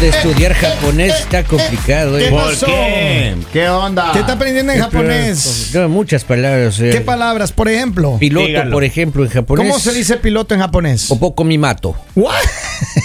de estudiar japonés está complicado. ¿Qué ¿eh? pasó? ¿Por qué? ¿Qué onda? ¿Qué está aprendiendo en japonés? No, muchas palabras. eh. ¿Qué palabras, por ejemplo? Piloto, Dígalo. por ejemplo, en japonés. ¿Cómo se dice piloto en japonés? Popoko mi mato. What?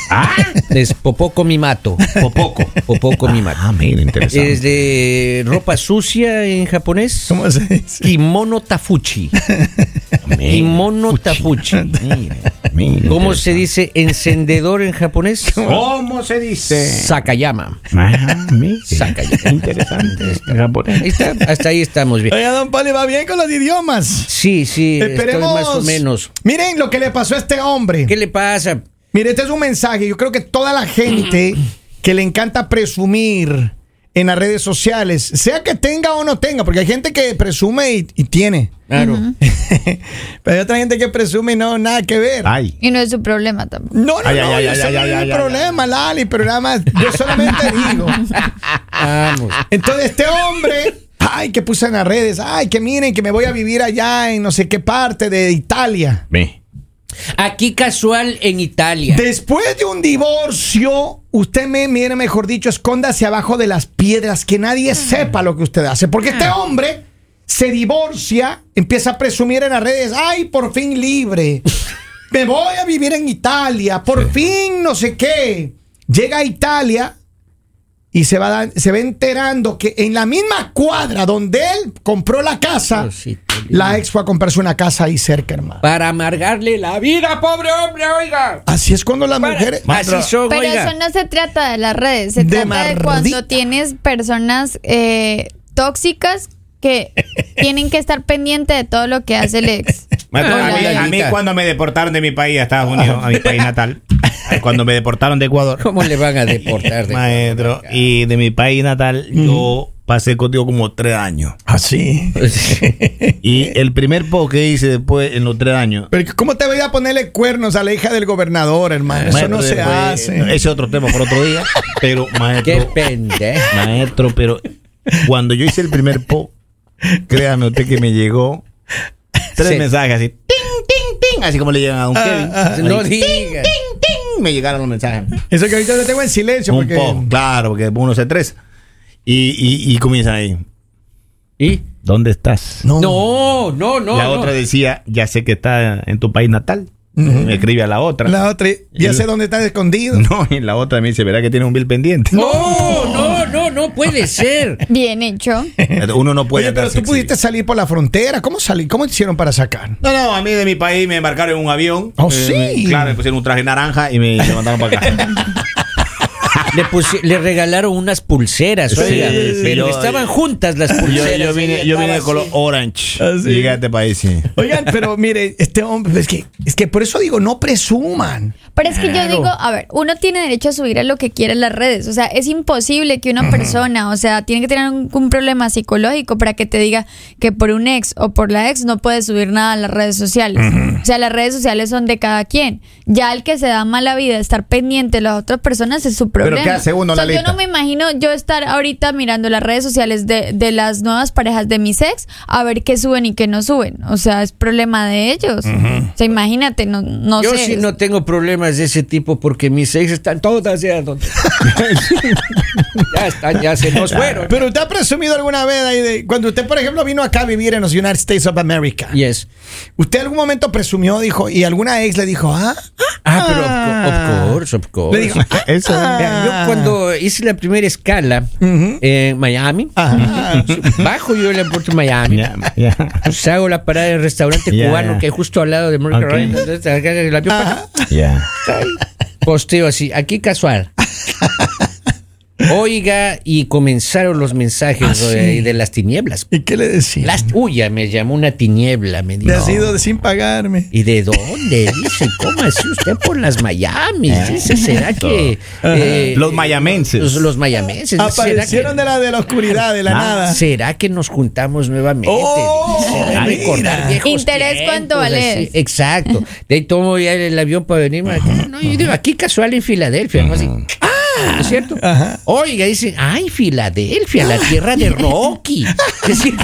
Ah, Es popoko mi mato. popoco. Popoko mi mato. Ah, mira, interesante. Es de ropa sucia en japonés. ¿Cómo se dice? Kimono tafuchi. Kimono tafuchi. Mira. Mira, ¿Cómo se dice encendedor en japonés? ¿Cómo se dice? Sakayama. Ah, mira. Sakayama. Interesante. En japonés. Ahí está, hasta ahí estamos bien. Oiga, don Poli, va bien con los idiomas. Sí, sí, estoy Esperemos. más o menos. Miren lo que le pasó a este hombre. ¿Qué le pasa? Mire, este es un mensaje. Yo creo que toda la gente que le encanta presumir en las redes sociales, sea que tenga o no tenga, porque hay gente que presume y, y tiene. Claro. Pero hay otra gente que presume y no, nada que ver. Ay. Y no es su problema tampoco. No, no, Ay, no, ay, ay, ay, no ay, ay, problema, Lali, pero nada más, yo solamente digo. Vamos. Entonces, este hombre, ay, que puse en las redes, ay, que miren, que me voy a vivir allá en no sé qué parte de Italia. Ve. Aquí casual en Italia. Después de un divorcio, usted me, mire, mejor dicho, escóndase abajo de las piedras, que nadie sepa lo que usted hace. Porque este hombre se divorcia, empieza a presumir en las redes, ay, por fin libre. Me voy a vivir en Italia, por fin no sé qué. Llega a Italia y se va, dan- se va enterando que en la misma cuadra donde él compró la casa, Diosito la ex fue a comprarse una casa ahí cerca, hermano. Para amargarle la vida, pobre hombre, oiga. Así es cuando las Para- mujeres... Así son, Pero oiga. eso no se trata de las redes, se De trata de cuando tienes personas eh, tóxicas que tienen que estar pendientes de todo lo que hace el ex. Maestro, a, mí, a mí cuando me deportaron de mi país a Estados Unidos, a mi país natal, cuando me deportaron de Ecuador, ¿Cómo le van a deportar? de maestro, y de mi país natal, yo pasé contigo como tres años. Así. Y el primer post que hice después, en los tres años, Pero ¿cómo te voy a ponerle cuernos a la hija del gobernador, hermano? Eso no se hace. Ese es otro tema por otro día, pero Qué maestro, pendejo. maestro, pero cuando yo hice el primer post, créame usted que me llegó tres Sí. mensajes así, ting, ting, ting, así como le llegan a un Kevin. ah, No Ahí, me llegaron los mensajes. Eso que ahorita lo tengo en silencio Un porque poco, claro, porque uno se tres. Y, y, y comienza ahí. ¿Y? ¿Dónde estás? no. No, no, no. la no. otra decía, ya sé que está en tu país natal. Me escribe a la otra. La otra, ya sé dónde estás escondido. No, y la otra me dice, ¿verdad que tiene un bill pendiente? No, no, puede ser. Bien hecho. Uno no puede Oye, pero tú pudiste salir por la frontera. ¿Cómo salí? ¿Cómo hicieron para sacar? No, no, a mí de mi país me embarcaron en un avión. Oh, Eh, sí. me- claro, me pusieron un traje naranja y me, me mandaron para acá. Le, pusi- le regalaron unas pulseras, Sí, oiga. sí, pero yo- estaban juntas las pulseras. yo vine, yo vine color orange. Ah, sí. Llegué a este país, sí. Oigan, pero mire, este hombre, es que, es que por eso digo, no presuman. Pero es que yo digo, a ver, uno tiene derecho a subir a lo que quiera en las redes. O sea, es imposible que una persona, o sea, tiene que tener un, problema psicológico para que te diga que por un ex o por la ex no puedes subir nada a las redes sociales. O sea, las redes sociales son de cada quien. Ya el que se da mala vida, estar pendiente de las otras personas es su Pero problema. ¿qué hace uno, O sea, yo no me imagino yo estar ahorita mirando las redes sociales de, de las nuevas parejas de mis ex a ver qué suben y qué no suben. O sea, es problema de ellos. O sea, imagínate, no, no Yo sé. sí no tengo problemas de ese tipo porque mis ex están todas ya donde. ya están, ya se nos fueron. Pero usted ha presumido alguna vez ahí de cuando usted, por ejemplo, vino acá a vivir en los United States of America. Yes. Usted algún momento presumió, dijo, y alguna ex le dijo, ah, Ah, pero of, co- of course, of course. Le dijo, ah, Eso. Vea, Yo cuando hice la primera escala en Miami, Ajá. bajo yo el aeropuerto de Miami. Pues hago la parada del restaurante cubano que hay justo al lado de Morgan Ok. Ryan, entonces, acá en el avión, Ajá. Ya. posteo así, aquí casual. Oiga, y comenzaron los mensajes Ah, sí. de, las tinieblas. ¿Y qué le decía? Las, uy, ya me llamó una tiniebla, me Le dijo. has ido de sin pagarme. ¿Y de dónde? Dice, ¿cómo así usted por las Miami? Dice, ¿será que... eh, Los mayamenses. Los, los mayamenses. ¿será Aparecieron que- de la de la oscuridad, de la Ah, nada. ¿Será que nos juntamos nuevamente? Oh, Dice, a mira. recordar viejos Interés, tiempos, ¿cuánto vale? Exacto. De ahí tomo ya el avión para venirme acá. No, yo digo, aquí casual en Filadelfia. ¿no? Así, ah, ¿no es cierto? Ajá. Oiga, dicen, ay, Filadelfia, la tierra de Rocky. Es decir,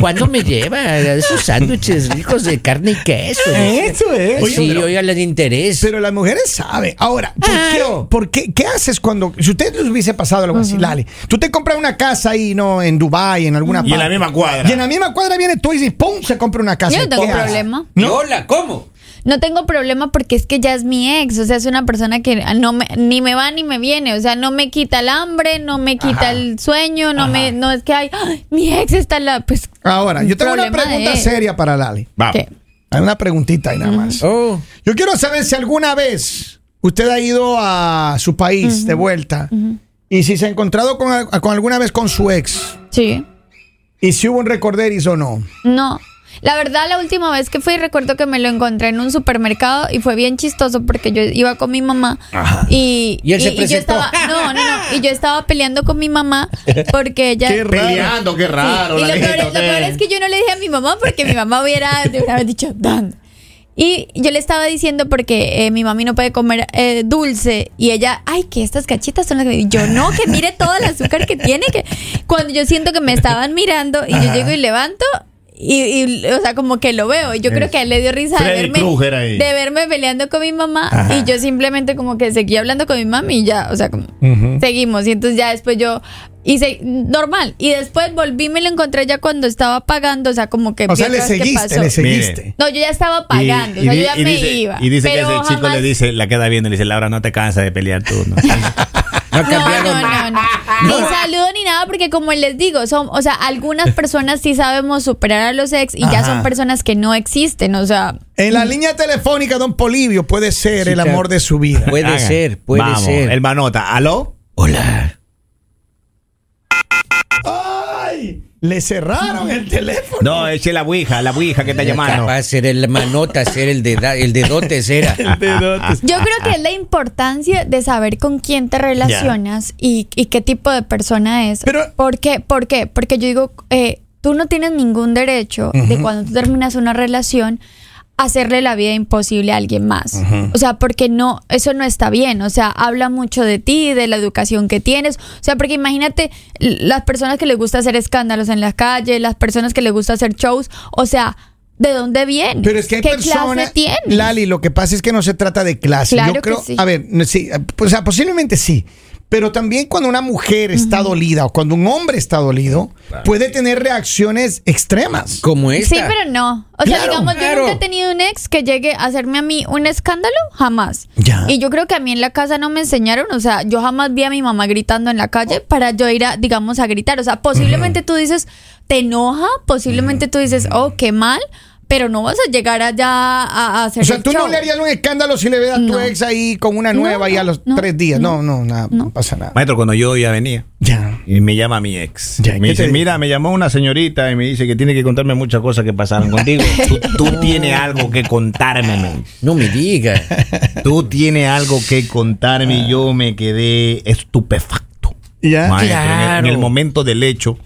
¿cuándo me lleva a esos sándwiches ricos de carne y queso? Eso es. Oye, sí, pero- oiga, les interés. Pero las mujeres saben. Ahora, ¿por, Claro. qué, por qué, qué haces cuando, si usted les hubiese pasado algo así, Lali, tú te compras una casa ahí, ¿no? En Dubai, en alguna Y en la parte. misma cuadra. Y en la misma cuadra viene tú y dices, ¡pum! Se compra una casa. Yo no tengo problema. ¿No? Hola, ¿cómo? No tengo problema porque es que ya es mi ex, o sea, es una persona que no me, ni me va ni me viene, o sea, no me quita el hambre, no me quita el sueño, no me, no es que hay, "Ay, mi ex está la, pues. Ahora, yo tengo una pregunta seria para Lali. Vamos. ¿Qué? Hay una preguntita ahí nada más. Oh, Yo quiero saber si alguna vez usted ha ido a su país de vuelta y si se ha encontrado con, al- con alguna vez con su ex Sí. y si hubo un recorderis o no. No. La verdad, la última vez que fui, recuerdo que me lo encontré en un supermercado y fue bien chistoso porque yo iba con mi mamá y, Y él se yo estaba, no, no, no, y yo estaba peleando con mi mamá porque ella Qué raro. Peleando, qué raro. y lo la peor, es, lo peor es que yo no le dije a mi mamá porque mi mamá hubiera de una vez dicho "Dan". Y yo le estaba diciendo porque eh, mi mami no puede comer eh, dulce y ella, ay, que estas cachitas son las que... y Yo no, que mire todo el azúcar que tiene, que cuando yo siento que me estaban mirando y yo llego y levanto y, y, o sea, como que lo veo y yo creo que a él le dio risa de verme, de verme peleando con mi mamá y yo simplemente como que seguía hablando con mi mami y ya, o sea, como seguimos y entonces ya después yo hice normal y después volví me lo encontré ya cuando estaba pagando, o sea, como que O sea, le seguiste, pasó. le seguiste. No, yo ya estaba pagando, o sea, yo ya y me dice, iba. Y dice que ese chico le dice, la queda viendo, le dice, Laura, no te cansas de pelear tú. ¿no? no No, cambiaron. no, no, no. Ni saludo ni nada, porque como les digo, son, o sea, algunas personas sí sabemos superar a los ex y ya son personas que no existen, o sea, En la línea telefónica, don Polivio puede ser Sí, el claro. amor de su vida. Puede Haga. ser, puede Vamos, ser. El manota, ¿aló? Hola. ¡Ay! Le cerraron el teléfono. No, eche la ouija, la ouija que está llamando. Capaz ser el manota, ser el de el dedote era. yo creo que es la importancia de saber con quién te relacionas y, y qué tipo de persona es. Pero- ¿Por qué? ¿Por qué? Porque yo digo, eh, tú no tienes ningún derecho de cuando tú terminas una relación hacerle la vida imposible a alguien más. O sea, porque no, eso no está bien. O sea, habla mucho de ti, de la educación que tienes. O sea, porque imagínate las personas que les gusta hacer escándalos en la calle, las personas que les gusta hacer shows. O sea, ¿de dónde vienen? Pero es que hay ¿Qué personas. Lali, lo que pasa es que no se trata de clase. Claro Yo que creo. sí. A ver, sí, o sea, posiblemente sí. Pero también cuando una mujer está dolida o cuando un hombre está dolido, puede tener reacciones extremas. Como esta. Sí, pero no. O sea, Claro, digamos, claro. yo nunca he tenido un ex que llegue a hacerme a mí un escándalo, jamás. Ya. Y yo creo que a mí en la casa no me enseñaron, o sea, yo jamás vi a mi mamá gritando en la calle para yo ir a, digamos, a gritar. O sea, posiblemente tú dices, te enoja, posiblemente tú dices, oh, qué mal, pero no vas a llegar allá a, a hacer O sea, el tú no le harías un escándalo si le ves a tu No. ex ahí con una No, nueva y a los no, tres días. No, no, no, nada, no, pasa nada. Maestro, cuando yo ya venía Ya. y me llama mi ex. Ya, ¿qué me dice, dice? mira, me llamó una señorita y me dice que tiene que contarme muchas cosas que pasaron contigo. Tú, tú tienes algo que contarme. No me diga. Tú tienes algo que contarme y yo me quedé estupefacto. Ya. Maestro, en el- en, Claro. el, momento del hecho,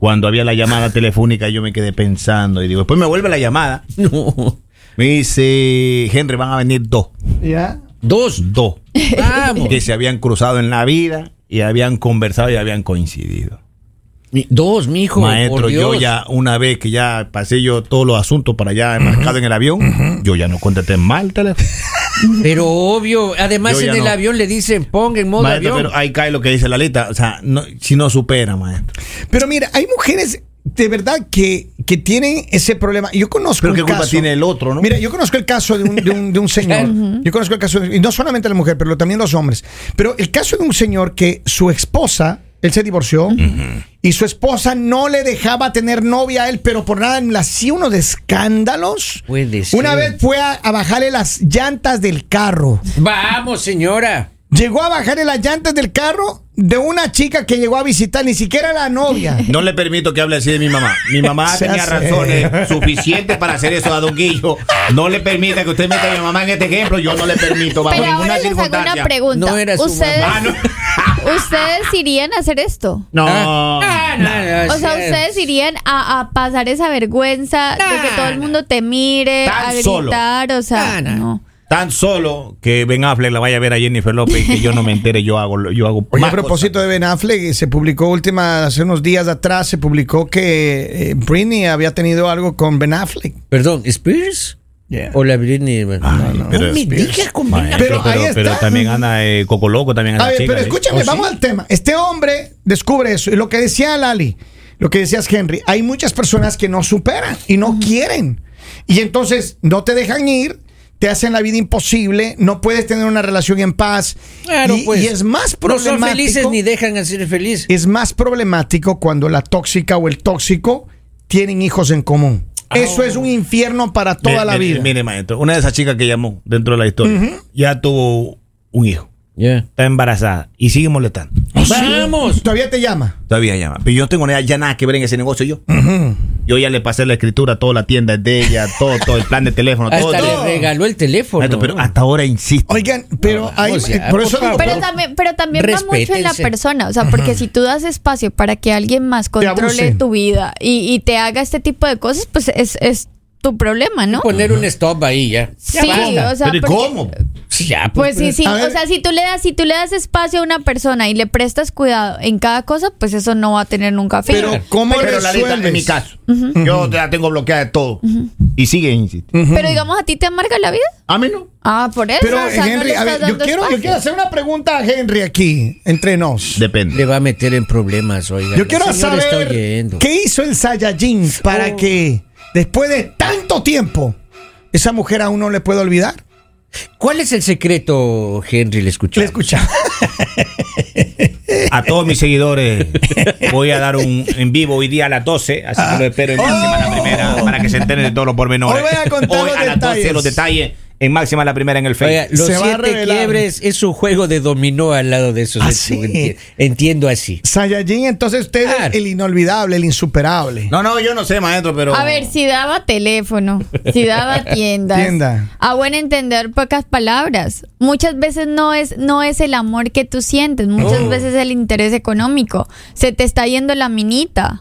cuando había la llamada telefónica, yo me quedé pensando y digo, después me vuelve la llamada. No. Me dice, Henry, van a venir dos. Ya. Dos. Dos. Vamos. que se habían cruzado en la vida y habían conversado y habían coincidido. Mi- Dos, mijo. Maestro, por yo Dios. ya una vez que ya pasé yo todos los asuntos para allá embarcado en el avión, yo ya no contesté mal el teléfono. Pero obvio, además en el no. avión le dicen ponga en modo Maestro, avión. pero ahí cae lo que dice la lista. O sea, no, si no supera, maestro. Pero mira, hay mujeres de verdad que, que tienen ese problema. Yo conozco Pero qué culpa caso- tiene el otro, ¿no? Mira, yo conozco el caso de un, de un- de un señor. Yo conozco el caso, de- y no solamente la mujer, pero también los hombres. Pero el caso de un señor que su esposa, él se divorció, y su esposa no le dejaba tener novia a él, pero por nada le hacía unos escándalos. Puede ser. Una vez fue a, a bajarle las llantas del carro. Vamos, señora. Llegó a bajarle las llantas del carro de una chica que llegó a visitar, ni siquiera la novia. No le permito que hable así de mi mamá. Mi mamá Se tenía hace. razones suficientes para hacer eso a Don Guillo. No le permita que usted meta a mi mamá en este ejemplo. Yo no le permito bajo Pero ninguna ahora les hago circunstancia. una pregunta. No era su ¿Ustedes, Ah, no. ¿Ustedes irían a hacer esto? No. Ah, no, no, O sea, ustedes irían a, a pasar esa vergüenza de que todo el mundo te mire, Tan a solo. gritar, o sea, Ah, no. no. Tan solo que Ben Affleck la vaya a ver a Jennifer López y que yo no me entere, yo hago, lo- yo hago Oye, a más propósito cosas. de Ben Affleck, se publicó última, hace unos días atrás, se publicó que eh, Britney había tenido algo con Ben Affleck. Perdón, ¿Spears? Yeah. O la Britney. Ay, no, pero no me digas con Pero pero, ahí pero también anda eh, Coco Loco, también anda A ver, chica, pero ¿eh? escúchame, ¿Oh, sí? vamos al tema. Este hombre descubre eso. Y lo que decía Lali, lo que decías Henry, hay muchas personas que no superan y no quieren. Y entonces no te dejan ir, te hacen la vida imposible, no puedes tener una relación en paz. Claro, y, pues. y es más No son problemático. felices ni dejan de ser felices. es más problemático cuando la tóxica o el tóxico tienen hijos en común. Eso es un infierno para toda Mire, la mire, vida. Mire, maestro, una de esas chicas que llamó dentro de la historia ya tuvo un hijo, está embarazada y sigue molestando. ¡Vamos! Todavía te llama. Todavía llama. Pero yo no tengo nada- ya nada que ver en ese negocio yo. Yo ya le pasé la escritura, toda la tienda es de ella, todo, todo el plan de teléfono, todo. Hasta todo. le regaló el teléfono. Maestro, pero hasta ahora insisto. Oigan, pero hay, o sea, por eso por Pero también, pero también va mucho en la persona, o sea, porque si tú das espacio para que alguien más controle tu vida y, y te haga este tipo de cosas, pues es, es tu problema, ¿no? Poner un stop ahí ya. Sí, o sea, pero ¿y porque- cómo? Sí, ya, Pues sí, sí, A ver. o sea, si tú le das, si tú le das espacio a una persona y le prestas cuidado en cada cosa, pues eso no va a tener nunca fin. Pero ¿cómo Pero la resuelves? en mi caso, yo la tengo bloqueada de todo. Y sigue insistiendo. Pero digamos, ¿a ti te amarga la vida? A mí no. Ah, por eso. Pero o sea, no Henry, le a ver, yo quiero, yo quiero hacer una pregunta a Henry aquí, entre nos. Depende. Le va a meter en problemas, oiga. Yo quiero saber qué hizo el Saiyajin para Oh. que después de tanto tiempo esa mujer aún no le puede olvidar. ¿Cuál es el secreto, Henry? Le escuché. Le escuchaba. A todos mis seguidores voy a dar un en vivo hoy día a las 12, así que lo espero en la primera para que se enteren de todos los pormenores. Hoy voy a contar los a las 12 detalles. los detalles en máxima la primera en el Oiga, Facebook. los Se va a siete revelar. quiebres es un juego de dominó al lado de esos. Ah, entiendo, sí. entiendo así. Saiyajin, entonces usted es Claro. el inolvidable, el insuperable. No, no, yo no sé, maestro, pero A ver, si daba teléfono, si daba tiendas. Tienda. A buen entender, pocas palabras. Muchas veces no es, no es el amor que tú sientes, muchas Oh. veces el interés económico. Se te está yendo la minita.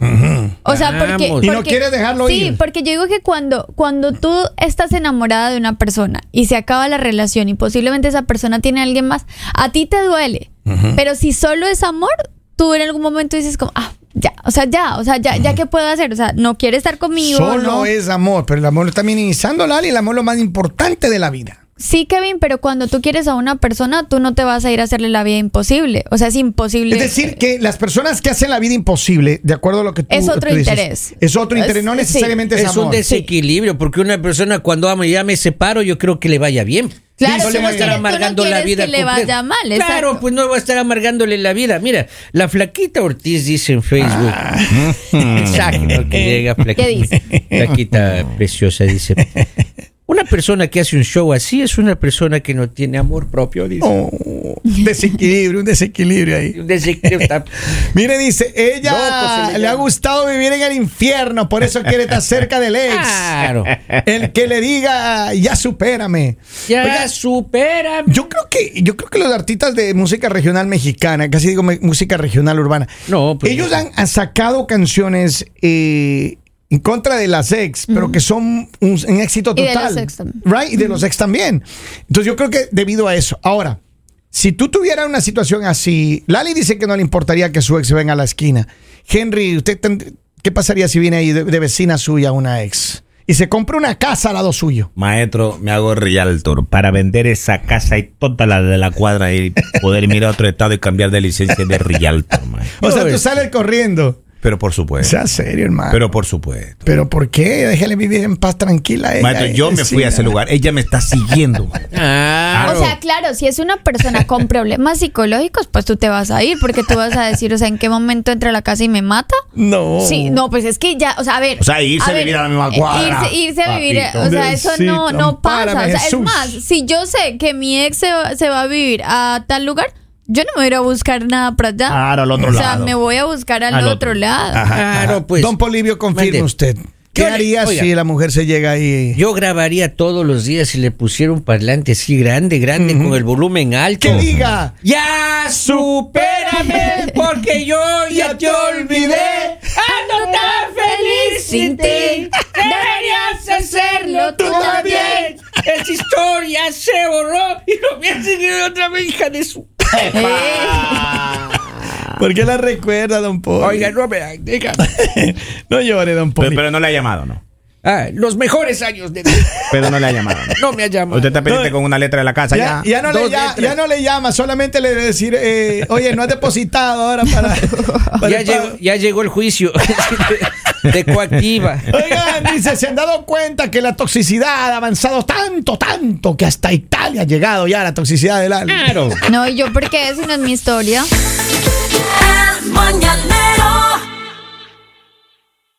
O sea, porque, Vamos. Y no porque- quieres dejarlo sí, ir. porque yo digo que cuando, cuando tú estás enamorada de una persona y se acaba la relación y posiblemente esa persona tiene a alguien más, a ti te duele. Pero si solo es amor, tú en algún momento dices como, ah, ya, o sea, ya, o sea, ya, ya qué puedo hacer, o sea, no quiere estar conmigo. Solo no. es amor, pero el amor lo está minimizando, Lali, el amor es lo más importante de la vida. Sí, Kevin, pero cuando tú quieres a una persona, tú no te vas a ir a hacerle la vida imposible. O sea, es imposible. Es decir, que las personas que hacen la vida imposible, de acuerdo a lo que tú Es otro tú dices, interés. Es otro Es- interés, no sí. necesariamente es, Es un amor. desequilibrio, porque una persona cuando ama y ya me separo, yo creo que le vaya bien. Claro, no le va a estar no amargando la vida. que le vaya mal, Claro, exacto. pues no va a estar amargándole la vida. Mira, la flaquita Ortiz dice en Facebook. Exacto, que llega flaquita. ¿Qué dice? Flaquita preciosa, dice. Una persona que hace un show así es una persona que no tiene amor propio, dice. Oh, un desequilibrio, un desequilibrio ahí. Un desequilibrio está- Mire, dice, ella le le ha gustado vivir en el infierno, por eso quiere estar cerca del ex. Claro. El que le diga, ya supérame. Ya Oiga, supera. yo creo que yo creo que los artistas de música regional mexicana, casi digo música regional urbana, No, pues ellos no. han, han sacado canciones eh, en contra de las ex, pero que son un, un éxito Y de total. los ex también. Right? Y de los ex también. Entonces yo creo que debido a eso. Ahora, si tú tuvieras una situación así, Lali dice que no le importaría que su ex venga a la esquina. Henry, ¿usted qué pasaría si viene ahí de, de vecina suya una ex? Y se compra una casa al lado suyo. Maestro, me hago realtor para vender esa casa y toda la de la cuadra y poder irme a otro estado y cambiar de licencia de realtor, maestro. O sea, tú sales corriendo. Pero por supuesto. Sea serio, hermano. Pero por supuesto. ¿Pero por qué? Déjale vivir en paz tranquila. a ella, Maestro, yo me fui a ese lugar. Ella me está siguiendo. Claro. O sea, claro, si es una persona con problemas psicológicos, pues tú te vas a ir, porque tú vas a decir, o sea, ¿en qué momento entra a la casa y me mata? No. Sí, no, pues es que ya, o sea, a ver. O sea, irse a vivir a la misma eh, cuadra, Irse, irse a vivir, papito. o sea, eso no, no pasa. O sea, es más, si yo sé que mi ex se va, se va a vivir a tal lugar, yo no me voy a ir a buscar nada para allá. Claro, al otro o sea, lado. me voy a buscar al, Al otro, otro. lado. Ajá, Claro, ajá. pues. Don Polivio, confirme usted. ¿Qué haría oiga. si la mujer se llega ahí? Yo grabaría todos los días si le pusiera un parlante así grande, grande, con el volumen alto. que diga. Ya supérame porque yo ya te olvidé. Ando tan feliz sin ti. Deberías hacerlo tú también. Esa historia se borró y no me hacen ir otra vez, hija de su. ¿Por qué la recuerda, don Poli? Oiga, no me dígame. no llore, don Poli. pero no le ha llamado, ¿no? Ah, los mejores años de Pero no le ha llamado. ¿no? No me ha llamado. Usted está pendiente No. con una letra de la casa ya, ya. ya no le, ya, ya no le llama, solamente le debe decir, eh, oye, no has depositado ahora para. para Ya llegó, ya llegó el juicio de, coactiva. Oigan, dice, se han dado cuenta que la toxicidad ha avanzado tanto, tanto, que hasta Italia ha llegado ya la toxicidad del alma. Claro. No, y yo, ¿por qué? Si no es mi historia. El mañanero